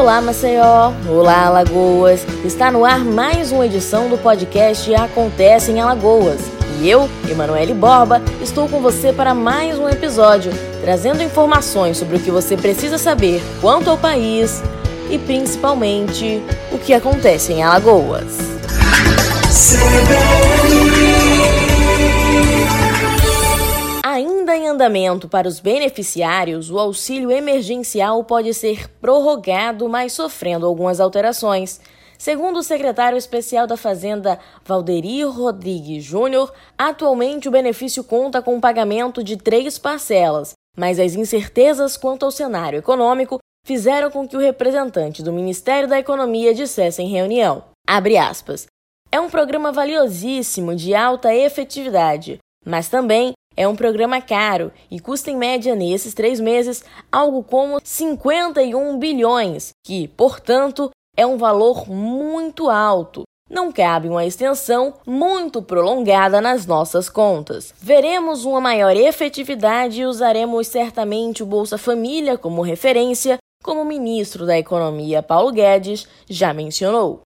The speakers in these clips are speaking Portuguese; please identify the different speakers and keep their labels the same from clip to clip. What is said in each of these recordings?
Speaker 1: Olá, Maceió! Olá, Alagoas! Está no ar mais uma edição do podcast Acontece em Alagoas. E eu, Emanuele Borba, estou com você para mais um episódio, trazendo informações sobre o que você precisa saber quanto ao país e principalmente o que acontece em Alagoas. Ainda em andamento para os beneficiários, o auxílio emergencial pode ser prorrogado, mas sofrendo algumas alterações. Segundo o secretário especial da Fazenda, Valderi Rodrigues Júnior, atualmente o benefício conta com o pagamento de três parcelas, mas as incertezas quanto ao cenário econômico fizeram com que o representante do Ministério da Economia dissesse em reunião, aspas, é um programa valiosíssimo de alta efetividade, mas também é um programa caro e custa em média nesses três meses algo como 51 bilhões, que, portanto, é um valor muito alto. Não cabe uma extensão muito prolongada nas nossas contas. Veremos uma maior efetividade e usaremos certamente o Bolsa Família como referência, como o ministro da Economia Paulo Guedes já mencionou.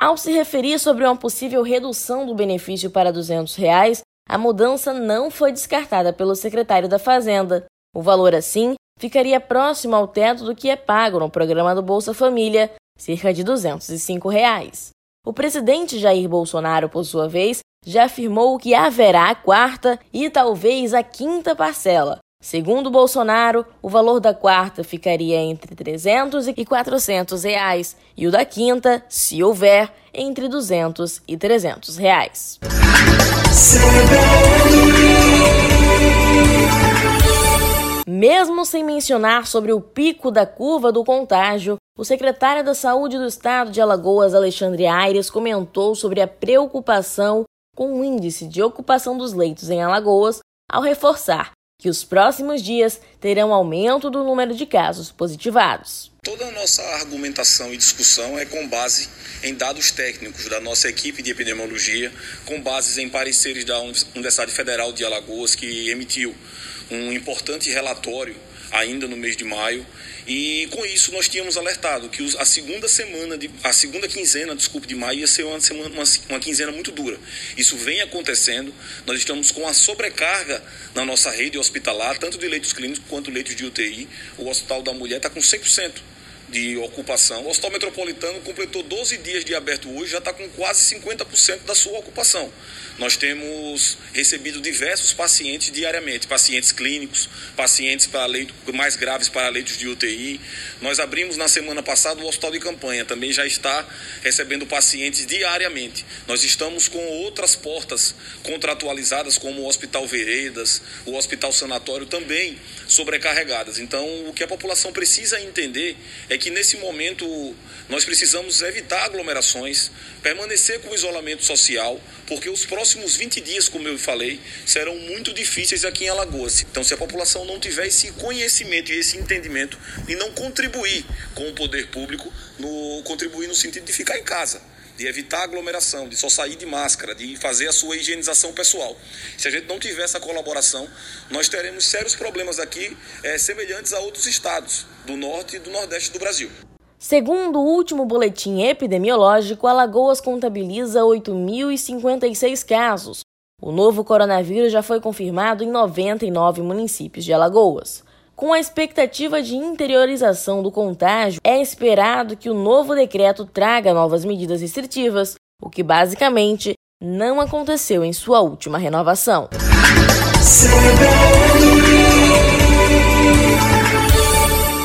Speaker 1: Ao se referir sobre uma possível redução do benefício para 200 reais, a mudança não foi descartada pelo secretário da Fazenda. O valor, assim, ficaria próximo ao teto do que é pago no programa do Bolsa Família, cerca de 205 reais. O presidente Jair Bolsonaro, por sua vez, já afirmou que haverá a quarta e talvez a quinta parcela. Segundo Bolsonaro, o valor da quarta ficaria entre 300 e 400 reais e o da quinta, se houver, entre 200 e 300 reais. Mesmo sem mencionar sobre o pico da curva do contágio, o secretário da Saúde do Estado de Alagoas, Alexandre Aires, comentou sobre a preocupação com o índice de ocupação dos leitos em Alagoas, ao reforçar que os próximos dias terão aumento do número de casos positivados.
Speaker 2: Toda a nossa argumentação e discussão é com base em dados técnicos da nossa equipe de epidemiologia, com bases em pareceres da Universidade Federal de Alagoas, que emitiu um importante relatório ainda no mês de maio. E com isso nós tínhamos alertado que a segunda semana, de, a segunda quinzena, desculpe, de maio ia ser uma, semana, uma, uma quinzena muito dura. Isso vem acontecendo. Nós estamos com a sobrecarga na nossa rede hospitalar, tanto de leitos clínicos quanto leitos de UTI. O Hospital da Mulher está com 100% de ocupação. O Hospital Metropolitano completou 12 dias de aberto hoje, já está com quase 50% da sua ocupação. Nós temos recebido diversos pacientes diariamente, pacientes clínicos, pacientes para leito, mais graves para leitos de UTI. Nós abrimos na semana passada o hospital de campanha, também já está recebendo pacientes diariamente. Nós estamos com outras portas contratualizadas, como o Hospital Veredas, o Hospital Sanatório, também sobrecarregadas. Então, o que a população precisa entender é que nesse momento nós precisamos evitar aglomerações, permanecer com o isolamento social, porque os próximos 20 dias, como eu falei, serão muito difíceis aqui em Alagoas. Então, se a população não tiver esse conhecimento e esse entendimento e não contribuir com o poder público, no, contribuir no sentido de ficar em casa de evitar aglomeração, de só sair de máscara, de fazer a sua higienização pessoal. Se a gente não tiver essa colaboração, nós teremos sérios problemas aqui é, semelhantes a outros estados do norte e do nordeste do Brasil.
Speaker 1: Segundo o último boletim epidemiológico, Alagoas contabiliza 8.056 casos. O novo coronavírus já foi confirmado em 99 municípios de Alagoas. Com a expectativa de interiorização do contágio, é esperado que o novo decreto traga novas medidas restritivas, o que basicamente não aconteceu em sua última renovação.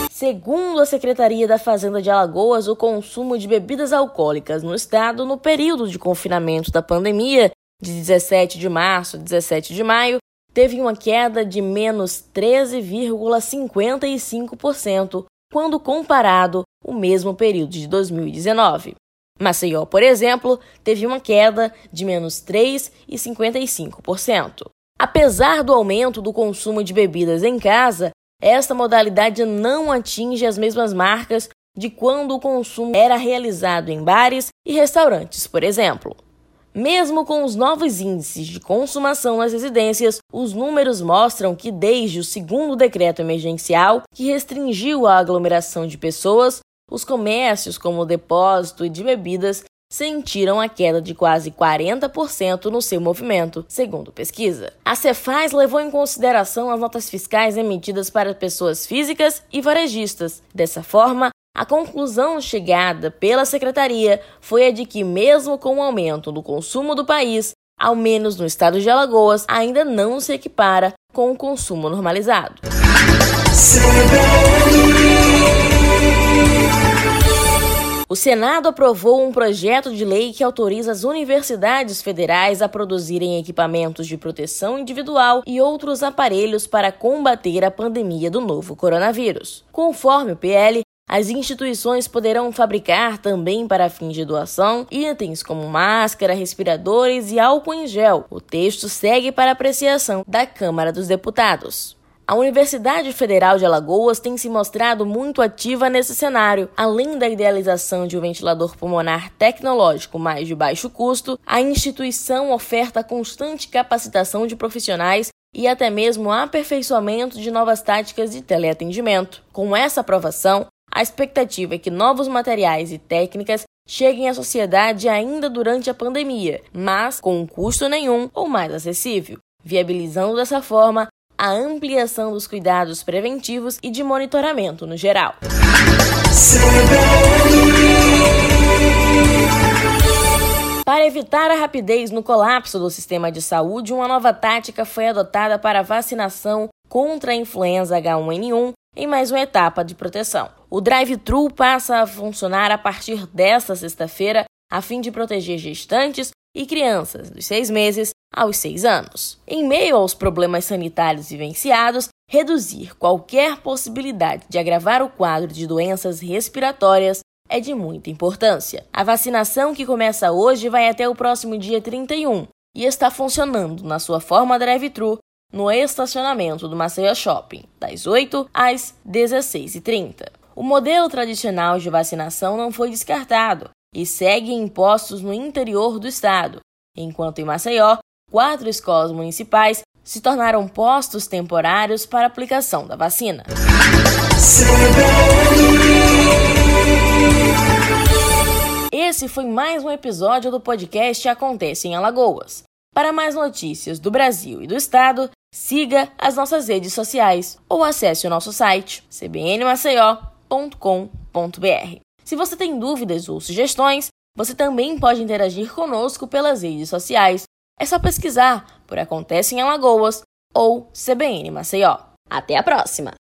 Speaker 1: Segundo a Secretaria da Fazenda de Alagoas, o consumo de bebidas alcoólicas no estado no período de confinamento da pandemia, de 17 de março a 17 de maio, teve uma queda de menos 13,55% quando comparado o mesmo período de 2019. Maceió, por exemplo, teve uma queda de menos 3,55%. Apesar do aumento do consumo de bebidas em casa, esta modalidade não atinge as mesmas marcas de quando o consumo era realizado em bares e restaurantes, por exemplo. Mesmo com os novos índices de consumação nas residências, os números mostram que desde o segundo decreto emergencial, que restringiu a aglomeração de pessoas, os comércios, como o depósito e de bebidas, sentiram a queda de quase 40% no seu movimento, segundo pesquisa. A Cefaz levou em consideração as notas fiscais emitidas para pessoas físicas e varejistas. Dessa forma, a conclusão chegada pela secretaria foi a de que, mesmo com o aumento do consumo do país, ao menos no estado de Alagoas, ainda não se equipara com o consumo normalizado. O Senado aprovou um projeto de lei que autoriza as universidades federais a produzirem equipamentos de proteção individual e outros aparelhos para combater a pandemia do novo coronavírus. Conforme o PL, as instituições poderão fabricar também para fins de doação itens como máscara, respiradores e álcool em gel. O texto segue para apreciação da Câmara dos Deputados. A Universidade Federal de Alagoas tem se mostrado muito ativa nesse cenário. Além da idealização de um ventilador pulmonar tecnológico mais de baixo custo, a instituição oferta constante capacitação de profissionais e até mesmo aperfeiçoamento de novas táticas de teleatendimento. Com essa aprovação, a expectativa é que novos materiais e técnicas cheguem à sociedade ainda durante a pandemia, mas com um custo nenhum ou mais acessível, viabilizando dessa forma a ampliação dos cuidados preventivos e de monitoramento no geral. Para evitar a rapidez no colapso do sistema de saúde, uma nova tática foi adotada para a vacinação contra a influenza H1N1 em mais uma etapa de proteção. O drive-thru passa a funcionar a partir desta sexta-feira a fim de proteger gestantes e crianças dos seis meses aos seis anos. Em meio aos problemas sanitários vivenciados, reduzir qualquer possibilidade de agravar o quadro de doenças respiratórias é de muita importância. A vacinação que começa hoje vai até o próximo dia 31 e está funcionando na sua forma drive-thru no estacionamento do Maceió Shopping, das 8 às 16h30. O modelo tradicional de vacinação não foi descartado e segue em postos no interior do estado, enquanto em Maceió, quatro escolas municipais se tornaram postos temporários para aplicação da vacina. Esse foi mais um episódio do podcast Acontece em Alagoas. Para mais notícias do Brasil e do estado, siga as nossas redes sociais ou acesse o nosso site cbnmaceió.com.br. Se você tem dúvidas ou sugestões, você também pode interagir conosco pelas redes sociais. É só pesquisar por Acontece em Alagoas ou CBN Maceió. Até a próxima!